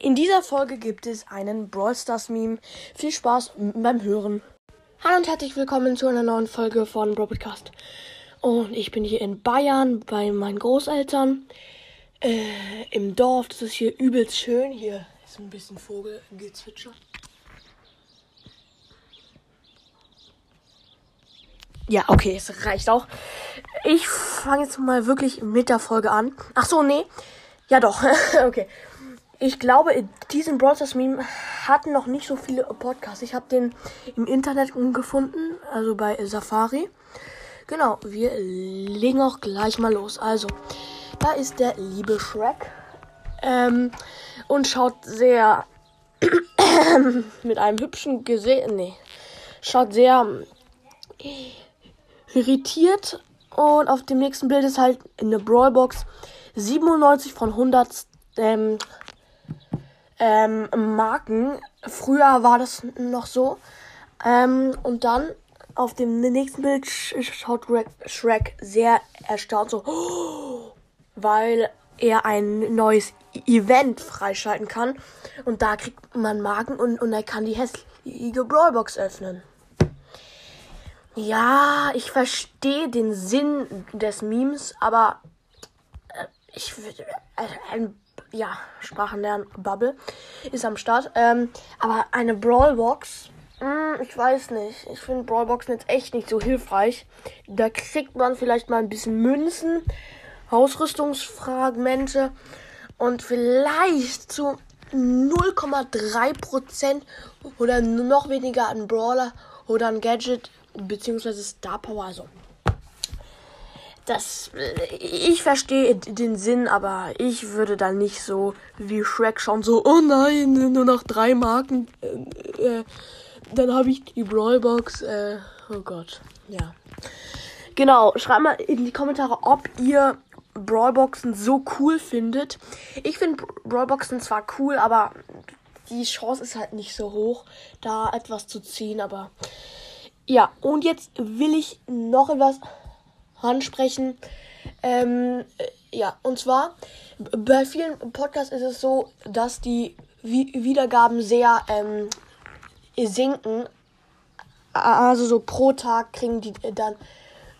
In dieser Folge gibt es einen Brawl Stars Meme. Viel Spaß beim Hören. Hallo und herzlich willkommen zu einer neuen Folge von Brawl Podcast. Und ich bin hier in Bayern bei meinen Großeltern äh, im Dorf. Das ist hier übelst schön. Hier ist ein bisschen Vogelgezwitscher. Ja, okay, es reicht auch. Ich fange jetzt mal wirklich mit der Folge an. Ach so, nee. Ja, doch. okay. Ich glaube, diesen Stars Meme hatten noch nicht so viele Podcasts. Ich habe den im Internet gefunden, also bei Safari. Genau, wir legen auch gleich mal los. Also, da ist der liebe Shrek. Ähm, und schaut sehr mit einem hübschen Gesicht. Nee. Schaut sehr irritiert. Und auf dem nächsten Bild ist halt eine Brawlbox 97 von 100 ähm, ähm, Marken. Früher war das noch so. Ähm, und dann auf dem nächsten Bild schaut Shrek sehr erstaunt so, weil er ein neues Event freischalten kann. Und da kriegt man Marken und, und er kann die hässliche Brawlbox öffnen. Ja, ich verstehe den Sinn des Memes, aber äh, ich würde äh, ein ja, Sprachenlernen Bubble ist am Start. Ähm, aber eine Brawlbox, mh, hm, ich weiß nicht. Ich finde Brawlboxen jetzt echt nicht so hilfreich. Da kriegt man vielleicht mal ein bisschen Münzen, Ausrüstungsfragmente und vielleicht zu 0,3% oder noch weniger ein Brawler oder ein Gadget beziehungsweise Star Power. Also das, ich verstehe den Sinn, aber ich würde da nicht so wie Shrek schauen, so, oh nein, nur noch drei Marken, äh, äh, dann habe ich die Brawlbox, äh, oh Gott, ja. Genau, schreibt mal in die Kommentare, ob ihr Brawlboxen so cool findet. Ich finde Brawlboxen zwar cool, aber die Chance ist halt nicht so hoch, da etwas zu ziehen, aber ja, und jetzt will ich noch etwas ansprechen. Ähm, äh, ja, und zwar bei vielen Podcasts ist es so, dass die Wiedergaben sehr ähm, sinken. Also so pro Tag kriegen die dann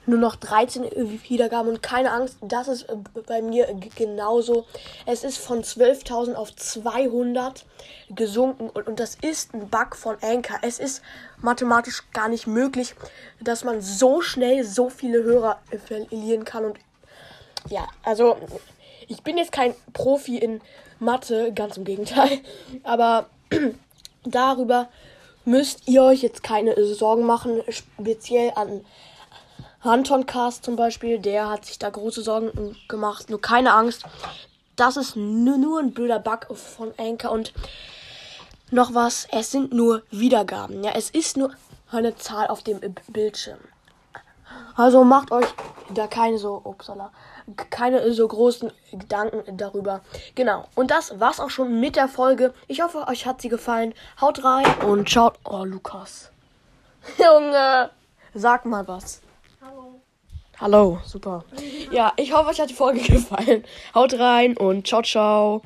nur noch 13 Wiedergaben und keine Angst, das ist äh, bei mir genauso. Es ist von 12.000 auf 200 gesunken und, und das ist ein Bug von Anchor. Es ist mathematisch gar nicht möglich, dass man so schnell so viele Hörer verlieren kann und ja, also ich bin jetzt kein Profi in Mathe, ganz im Gegenteil, aber darüber müsst ihr euch jetzt keine Sorgen machen, speziell an Anton Cast zum Beispiel, der hat sich da große Sorgen gemacht. Nur keine Angst. Das ist nur, ein blöder Bug von Anchor und noch was. Es sind nur Wiedergaben. Ja, es ist nur eine Zahl auf dem Bildschirm. Also macht euch da keine so, upsala, keine so großen Gedanken darüber. Genau. Und das war's auch schon mit der Folge. Ich hoffe, euch hat sie gefallen. Haut rein und schaut. Oh, Lukas. Junge, sag mal was. Hallo, super. Ja, ich hoffe, euch hat die Folge gefallen. Haut rein und ciao, ciao.